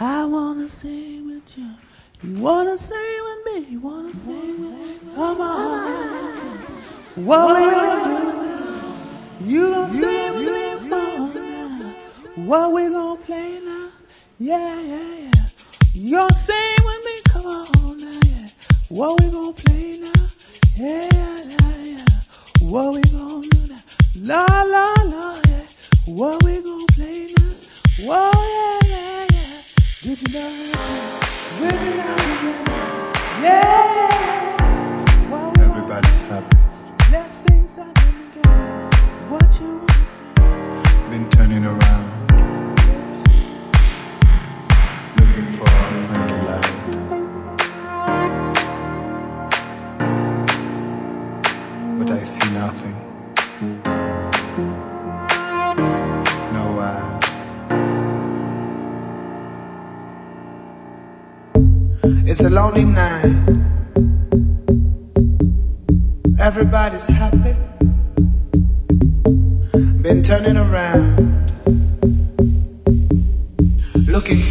I wanna sing with you. You wanna sing with me? You wanna sing? With me. Come on. Whoa.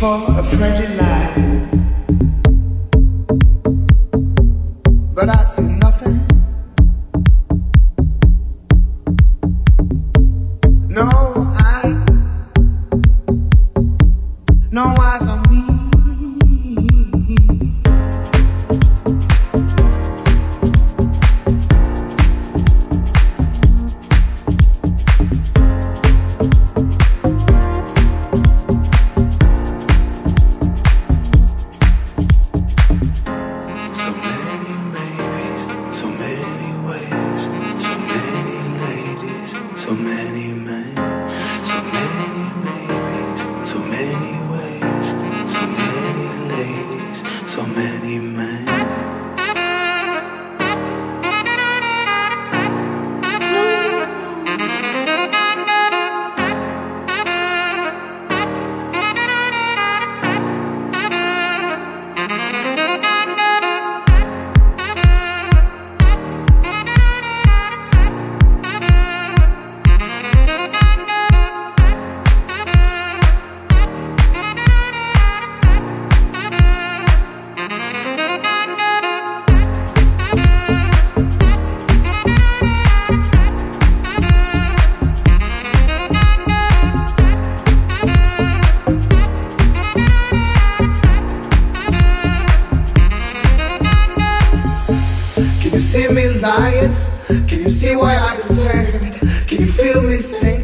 for a friend. Hey.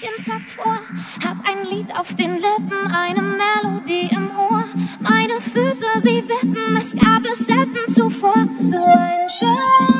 jeden Tag vor. Hab ein Lied auf den Lippen, eine Melodie im Ohr. Meine Füße, sie wippen, es gab es selten zuvor. So ein schöner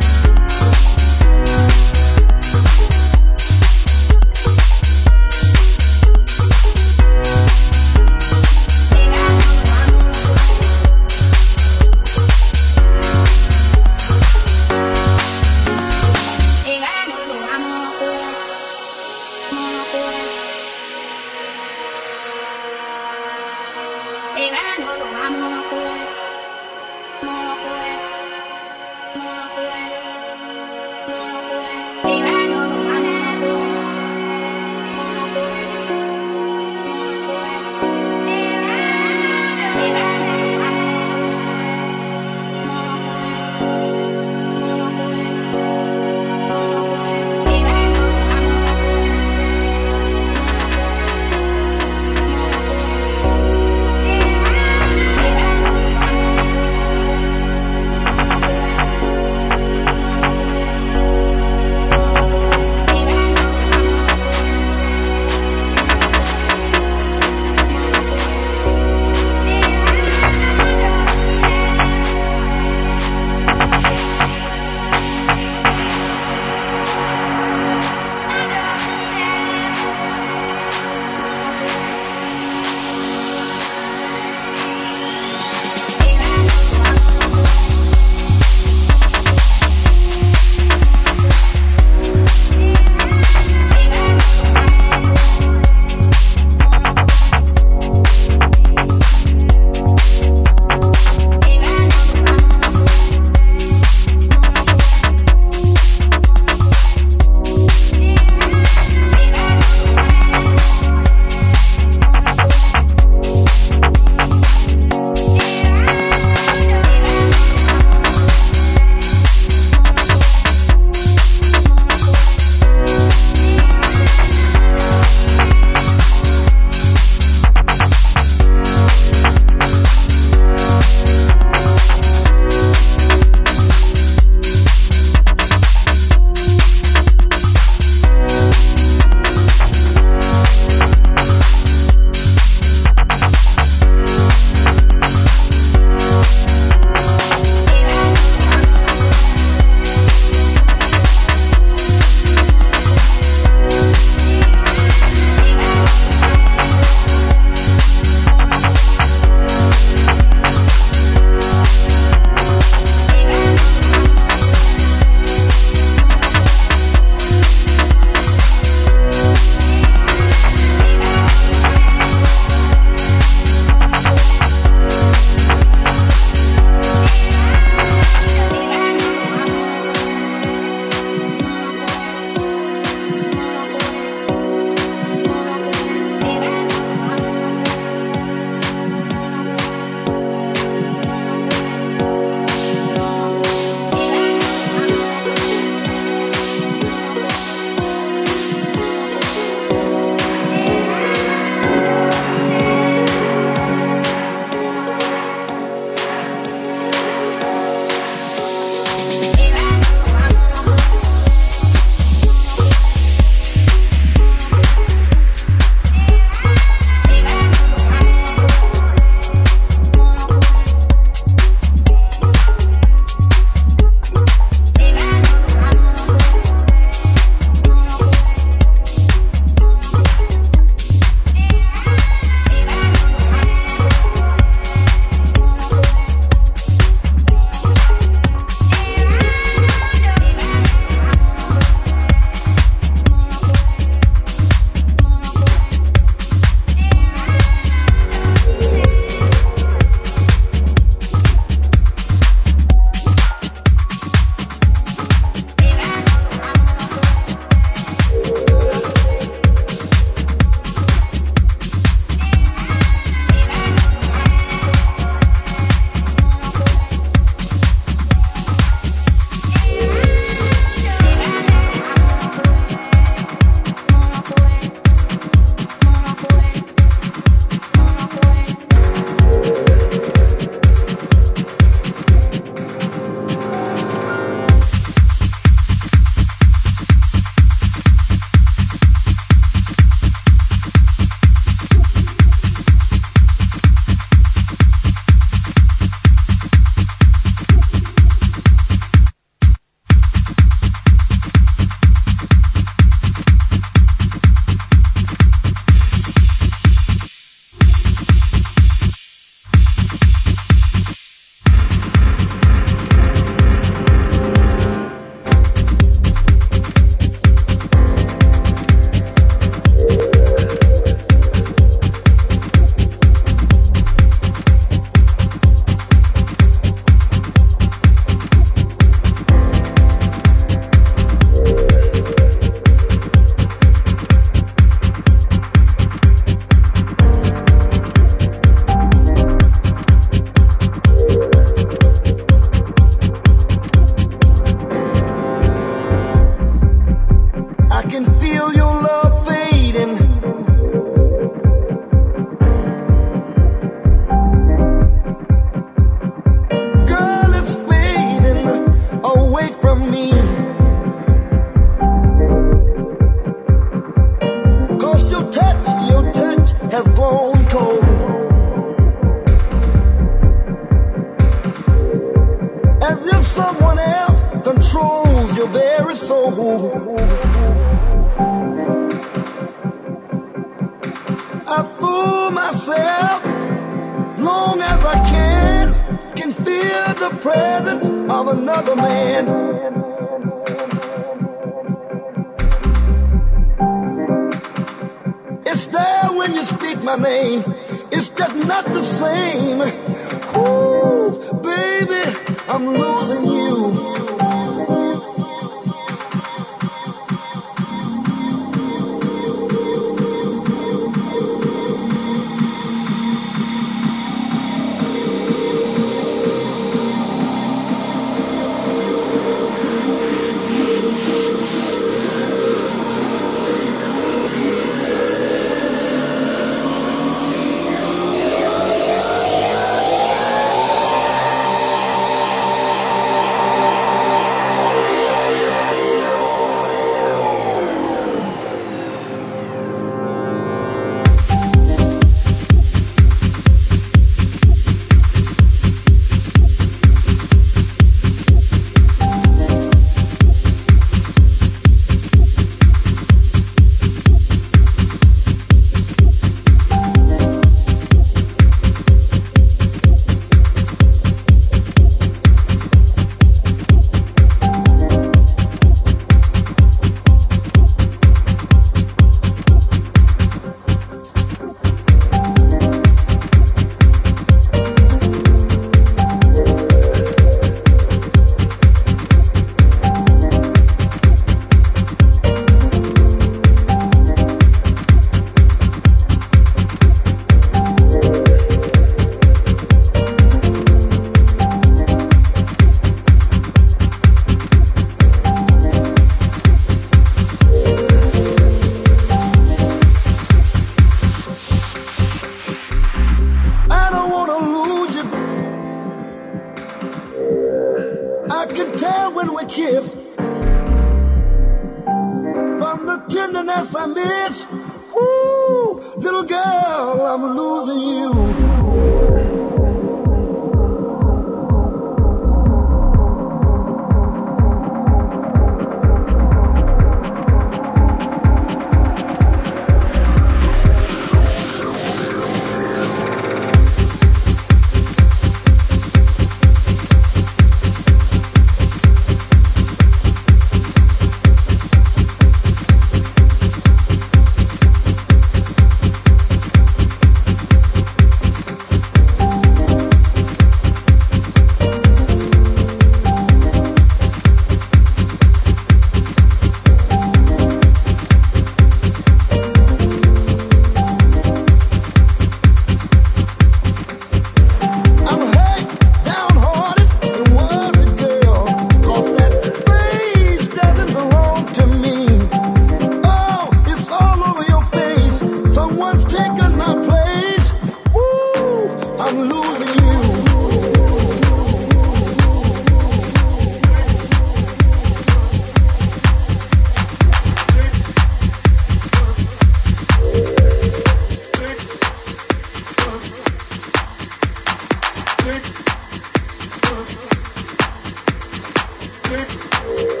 Music.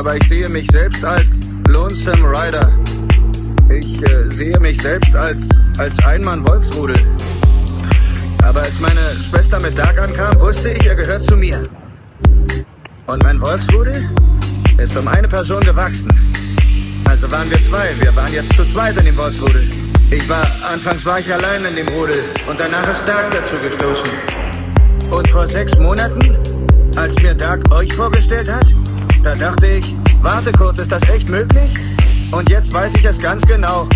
Aber ich sehe mich selbst als Lonesome Rider. Ich äh, sehe mich selbst als, als Einmann-Wolfsrudel. Aber als meine Schwester mit Dark ankam, wusste ich, er gehört zu mir. Und mein Wolfsrudel ist um eine Person gewachsen. Also waren wir zwei. Wir waren jetzt zu zweit in dem Wolfsrudel. Ich war, anfangs war ich allein in dem Rudel und danach ist Dark dazu gestoßen. Und vor sechs Monaten, als mir Dark euch vorgestellt hat, da dachte ich, warte kurz, ist das echt möglich? Und jetzt weiß ich es ganz genau,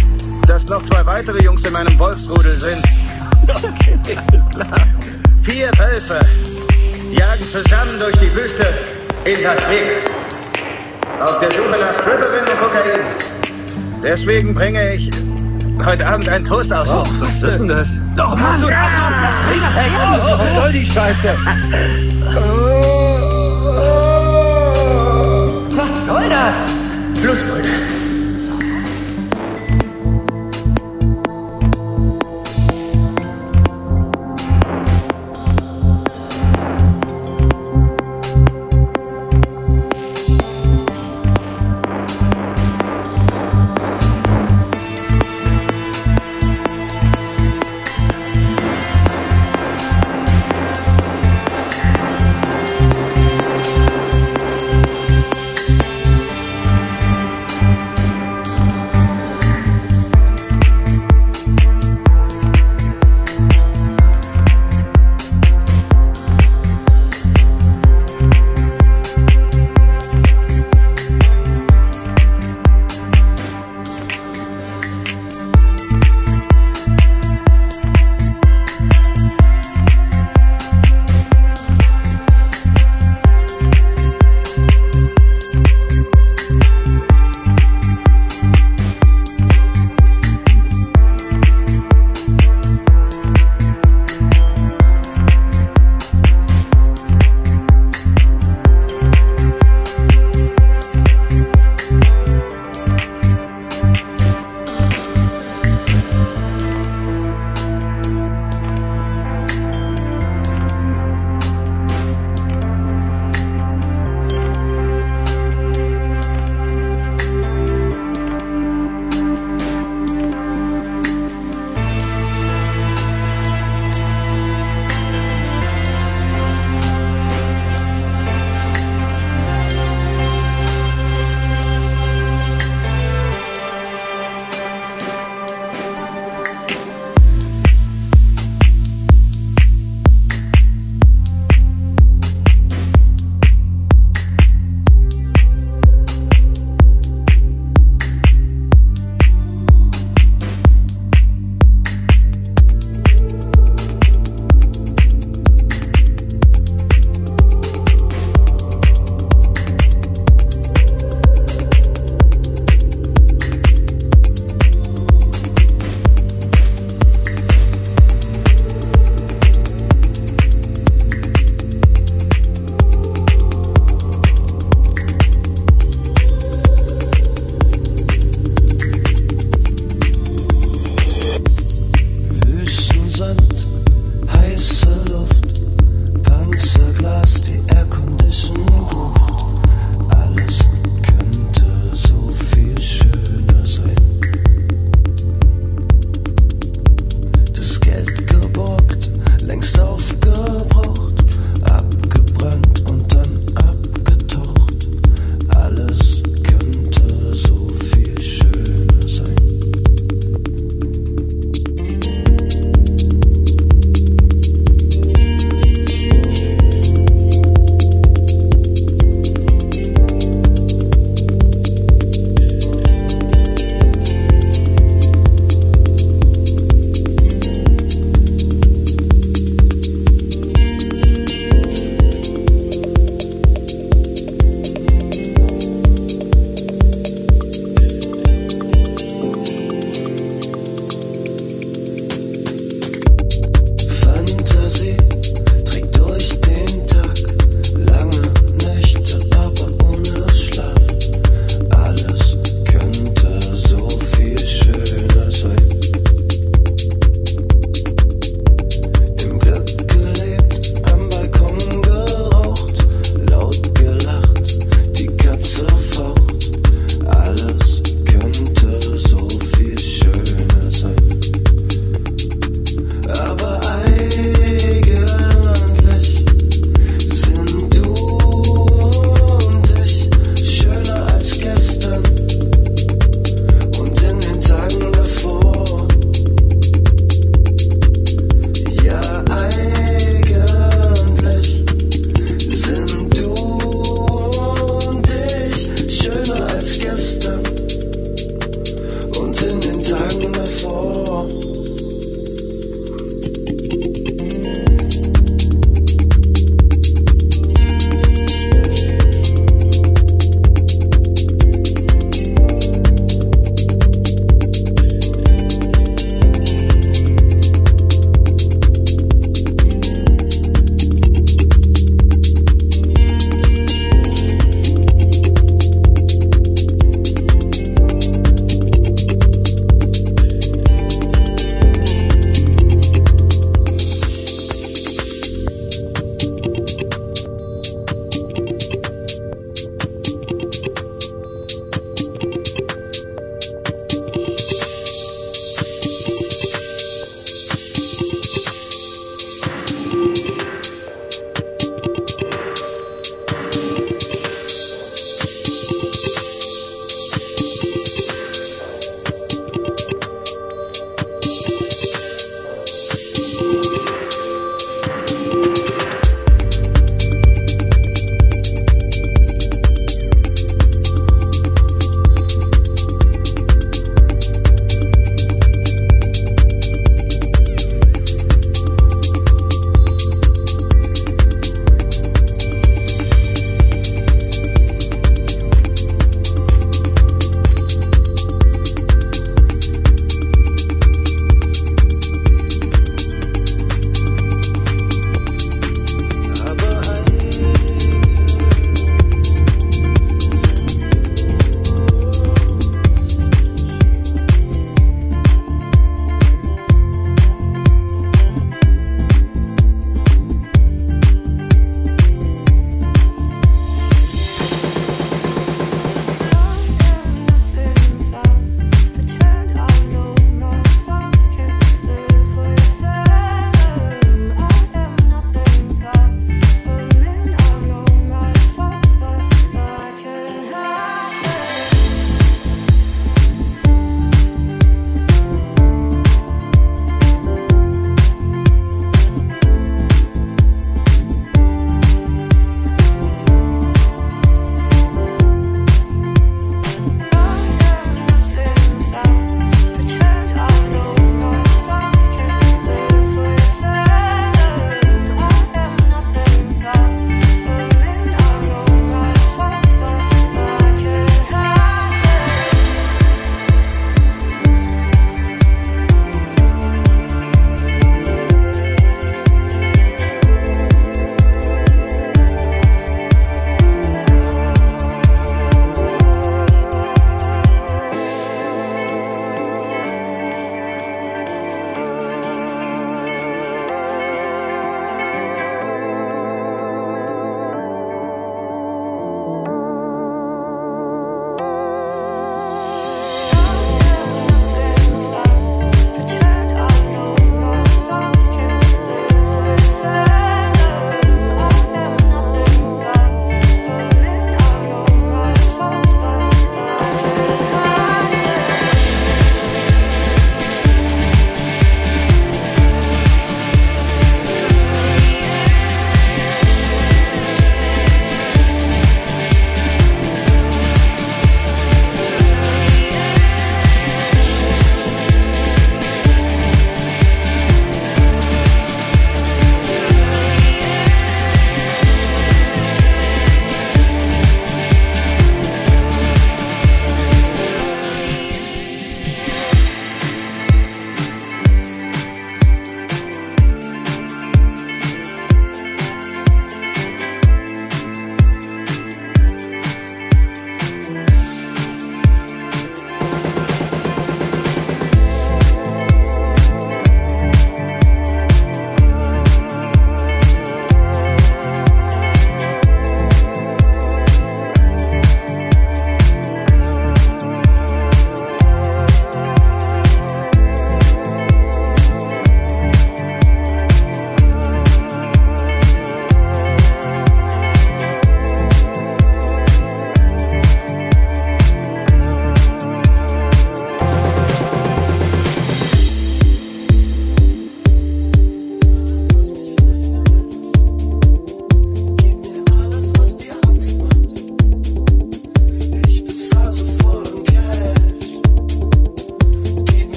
dass noch zwei weitere Jungs in meinem Wolfsrudel sind. Okay, klar. Vier Wölfe jagen zusammen durch die Wüste in Las Vegas. Auf der Suche nach Stripperin und Kokain. Deswegen bringe ich heute Abend einen Toast aus. Oh, was ist denn das? Oh Mann! Ja! Was soll die Scheiße? Was soll das? Blutbrüder. The best,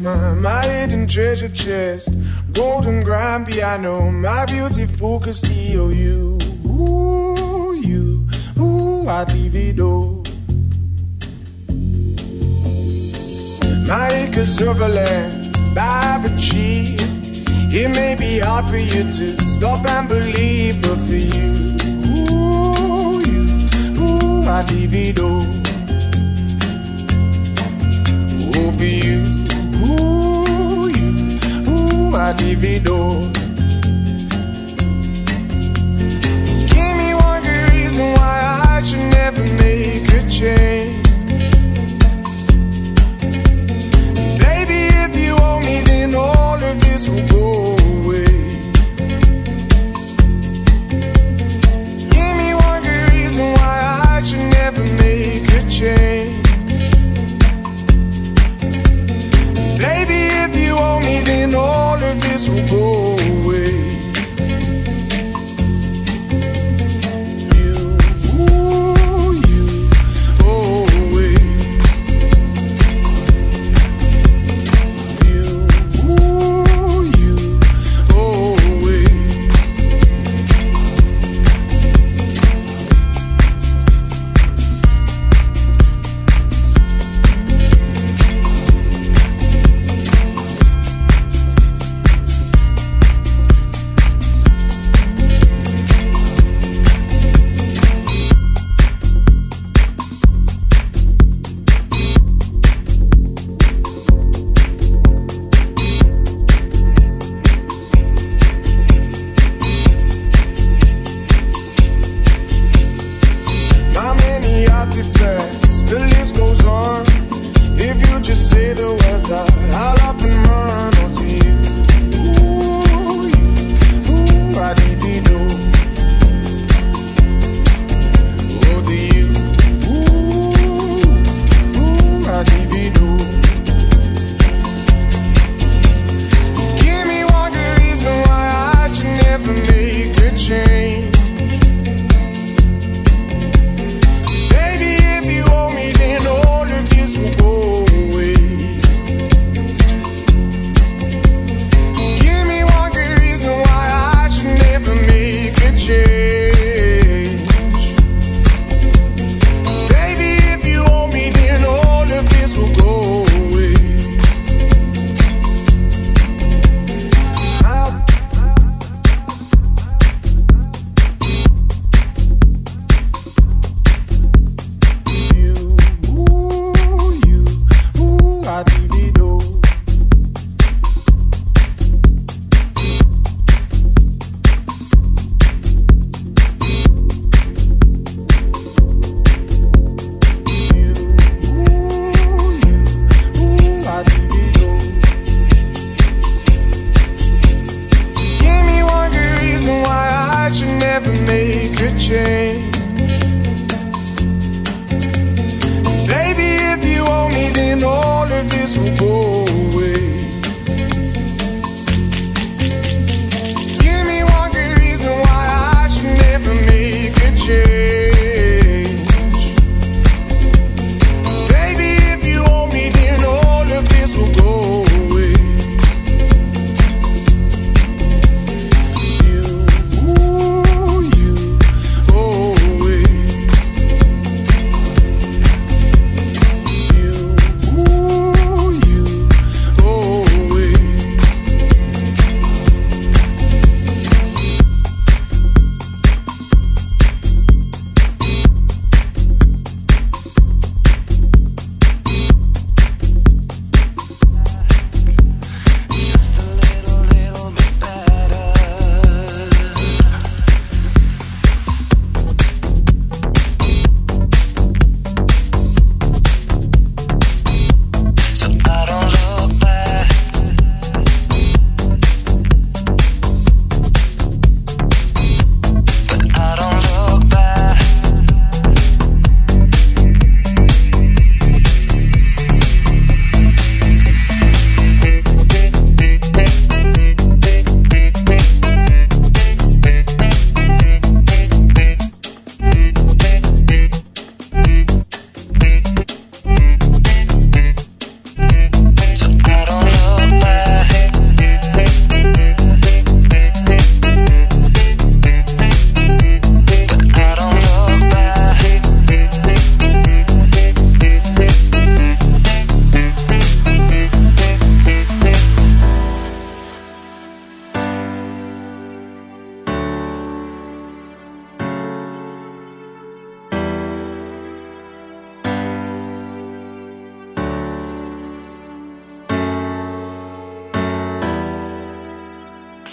my, my hidden treasure chest. Golden grand piano, my beautiful Castillo, you. Ooh, you. Ooh, I divido. My acres of land I've achieved. It may be hard for you to stop and believe, but for you, ooh, you, ooh, I divido. Ooh, for you, ooh, you, ooh, I divido. Give me one good reason why I should never make a change.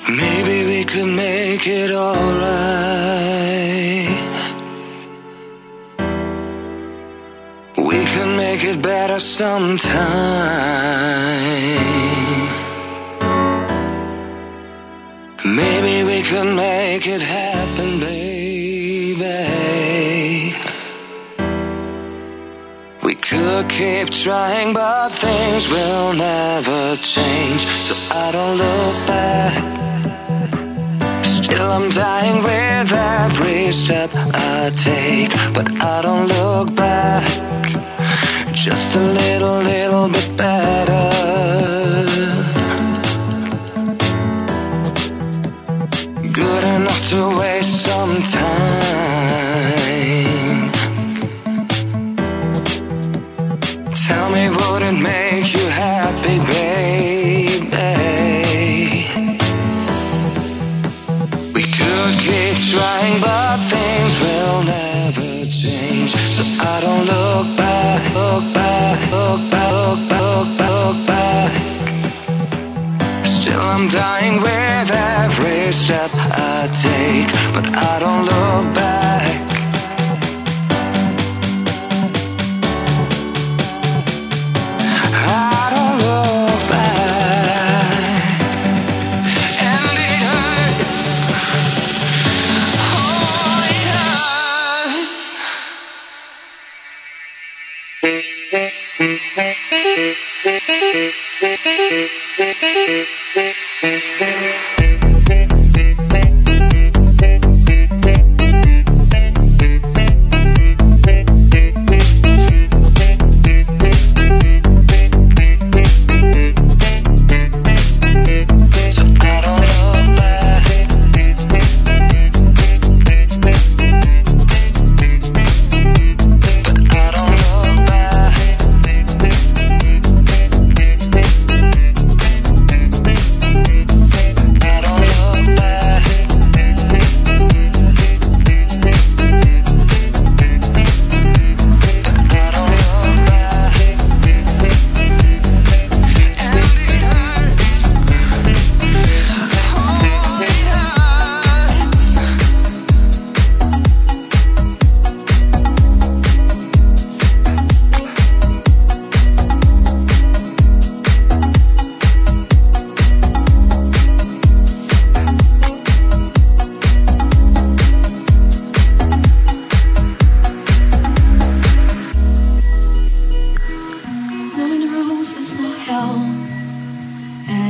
Maybe we could make it alright. We could make it better sometime. Maybe we could make it happen, baby. We could keep trying, but things will never change. So I don't look back. Well, I'm dying with every step I take, but I don't look back. Just a little, little bit better. I'm dying with every step I take, but I don't look back. Thank you. Thank you.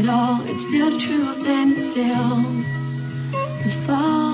all, it's still true, then it's still fall.